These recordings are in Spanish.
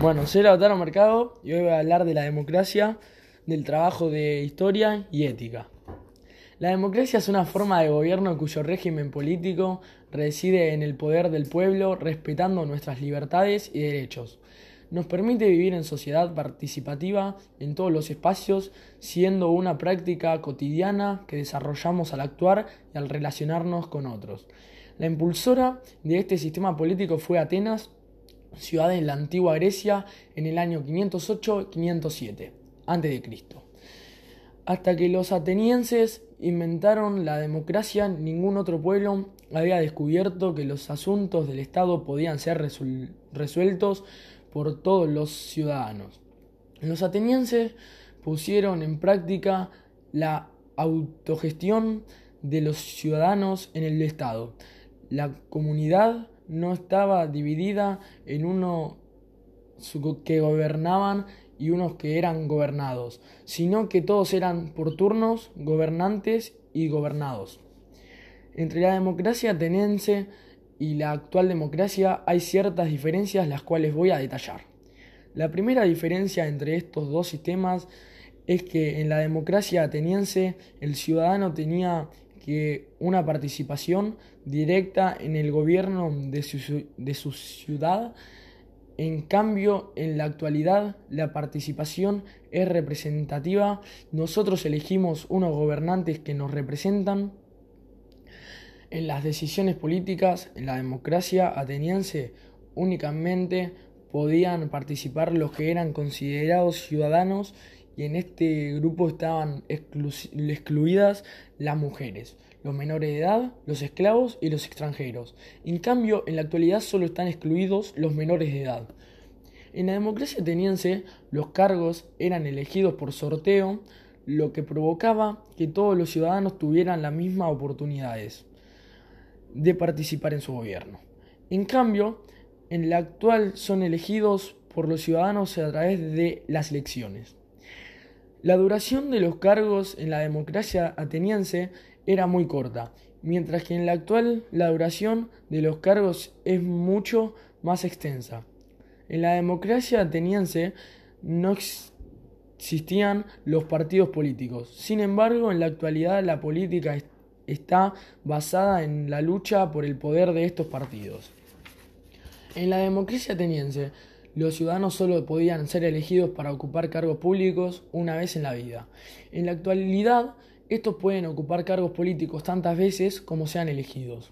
Bueno, soy Lautaro Mercado y hoy voy a hablar de la democracia, del trabajo de historia y ética. La democracia es una forma de gobierno cuyo régimen político reside en el poder del pueblo, respetando nuestras libertades y derechos. Nos permite vivir en sociedad participativa en todos los espacios, siendo una práctica cotidiana que desarrollamos al actuar y al relacionarnos con otros. La impulsora de este sistema político fue Atenas, ciudad en la antigua Grecia en el año 508-507 a.C. Hasta que los atenienses inventaron la democracia, ningún otro pueblo había descubierto que los asuntos del Estado podían ser resueltos por todos los ciudadanos. Los atenienses pusieron en práctica la autogestión de los ciudadanos en el Estado. La comunidad no estaba dividida en unos que gobernaban y unos que eran gobernados, sino que todos eran por turnos gobernantes y gobernados. Entre la democracia ateniense y la actual democracia hay ciertas diferencias las cuales voy a detallar. La primera diferencia entre estos dos sistemas es que en la democracia ateniense el ciudadano tenía que una participación directa en el gobierno de su, de su ciudad. En cambio, en la actualidad la participación es representativa. Nosotros elegimos unos gobernantes que nos representan. En las decisiones políticas, en la democracia ateniense, únicamente podían participar los que eran considerados ciudadanos y en este grupo estaban excluidas las mujeres, los menores de edad, los esclavos y los extranjeros. En cambio, en la actualidad solo están excluidos los menores de edad. En la democracia ateniense, los cargos eran elegidos por sorteo, lo que provocaba que todos los ciudadanos tuvieran las mismas oportunidades de participar en su gobierno. En cambio, en la actual son elegidos por los ciudadanos a través de las elecciones. La duración de los cargos en la democracia ateniense era muy corta, mientras que en la actual la duración de los cargos es mucho más extensa. En la democracia ateniense no existían los partidos políticos. Sin embargo, en la actualidad la política está basada en la lucha por el poder de estos partidos. En la democracia ateniense, los ciudadanos solo podían ser elegidos para ocupar cargos públicos una vez en la vida. En la actualidad, estos pueden ocupar cargos políticos tantas veces como sean elegidos.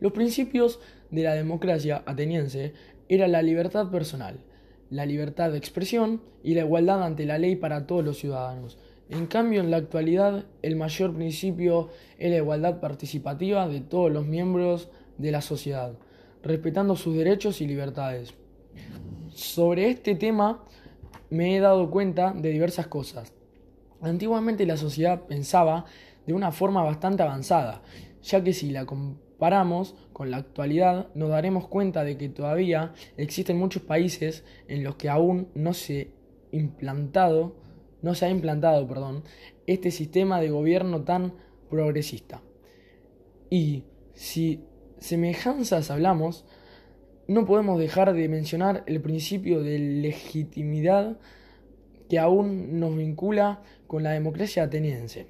Los principios de la democracia ateniense eran la libertad personal, la libertad de expresión y la igualdad ante la ley para todos los ciudadanos. En cambio, en la actualidad, el mayor principio es la igualdad participativa de todos los miembros de la sociedad, respetando sus derechos y libertades. Sobre este tema me he dado cuenta de diversas cosas. Antiguamente la sociedad pensaba de una forma bastante avanzada, ya que si la comparamos con la actualidad nos daremos cuenta de que todavía existen muchos países en los que aún no se implantado, no se ha implantado, perdón, este sistema de gobierno tan progresista. Y si semejanzas hablamos, no podemos dejar de mencionar el principio de legitimidad que aún nos vincula con la democracia ateniense.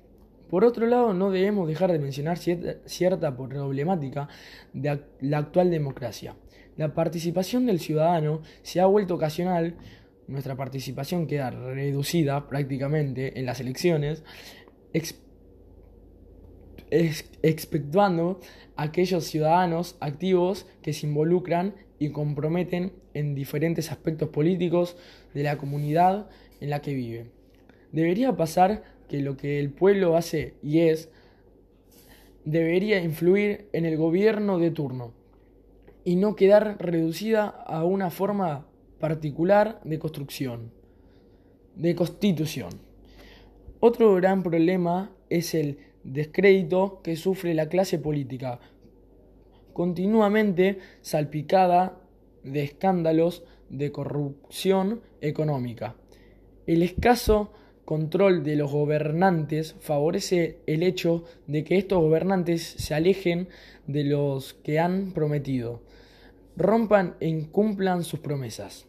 Por otro lado, no debemos dejar de mencionar cierta, problemática de la actual democracia. La participación del ciudadano se ha vuelto ocasional, nuestra participación queda reducida prácticamente en las elecciones, exceptuando aquellos ciudadanos activos que se involucran y comprometen en diferentes aspectos políticos de la comunidad en la que vive. Debería pasar que lo que el pueblo hace y es debería influir en el gobierno de turno y no quedar reducida a una forma particular de construcción, de constitución. Otro gran problema es el descrédito que sufre la clase política continuamente salpicada de escándalos de corrupción económica. El escaso control de los gobernantes favorece el hecho de que estos gobernantes se alejen de los que han prometido, rompan e incumplan sus promesas.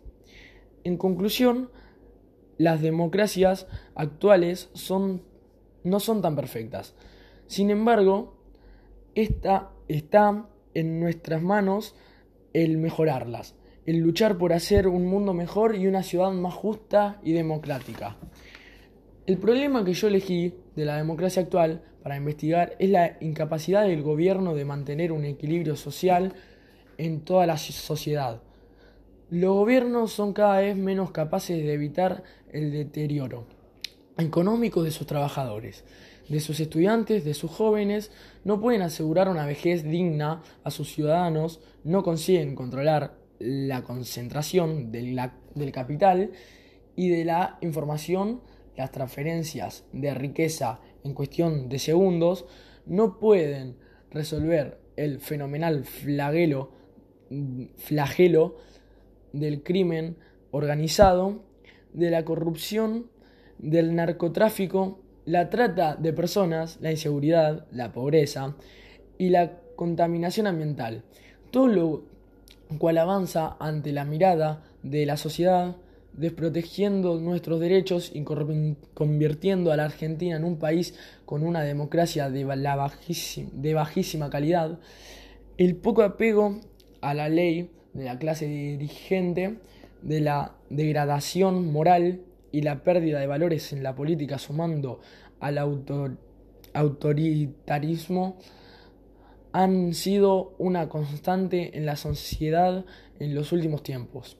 En conclusión, las democracias actuales son, no son tan perfectas. Sin embargo, esta, está en nuestras manos el mejorarlas, el luchar por hacer un mundo mejor y una ciudad más justa y democrática. El problema que yo elegí de la democracia actual para investigar es la incapacidad del gobierno de mantener un equilibrio social en toda la sociedad. Los gobiernos son cada vez menos capaces de evitar el deterioro económico de sus trabajadores, de sus estudiantes, de sus jóvenes, no pueden asegurar una vejez digna a sus ciudadanos, no consiguen controlar la concentración del, capital y de la información, las transferencias de riqueza en cuestión de segundos, no pueden resolver el fenomenal flagelo del crimen organizado, de la corrupción, del narcotráfico, la trata de personas, la inseguridad, la pobreza y la contaminación ambiental. Todo lo cual avanza ante la mirada de la sociedad, desprotegiendo nuestros derechos y convirtiendo a la Argentina en un país con una democracia de, de bajísima calidad, el poco apego a la ley de la clase dirigente, de la degradación moral y la pérdida de valores en la política sumando al autoritarismo han sido una constante en la sociedad en los últimos tiempos.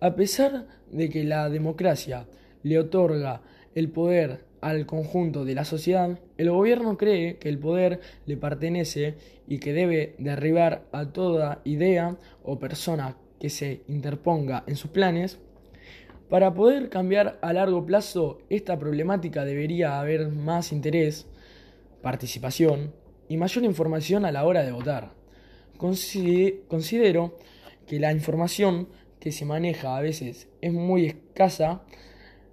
A pesar de que la democracia le otorga el poder al conjunto de la sociedad, el gobierno cree que el poder le pertenece y que debe derribar a toda idea o persona que se interponga en sus planes. Para poder cambiar a largo plazo esta problemática debería haber más interés, participación y mayor información a la hora de votar. Considero que la información que se maneja a veces es muy escasa,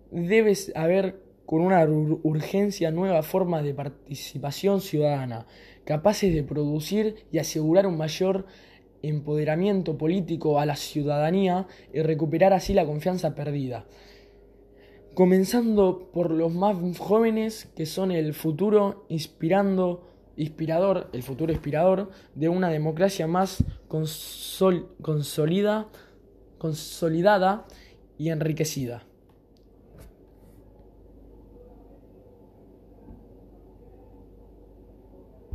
debe haber con una urgencia nueva forma de participación ciudadana, capaces de producir y asegurar un mayor empoderamiento político a la ciudadanía y recuperar así la confianza perdida. Comenzando por los más jóvenes que son el futuro inspirando inspirador, el futuro inspirador de una democracia más consolida, consolidada y enriquecida.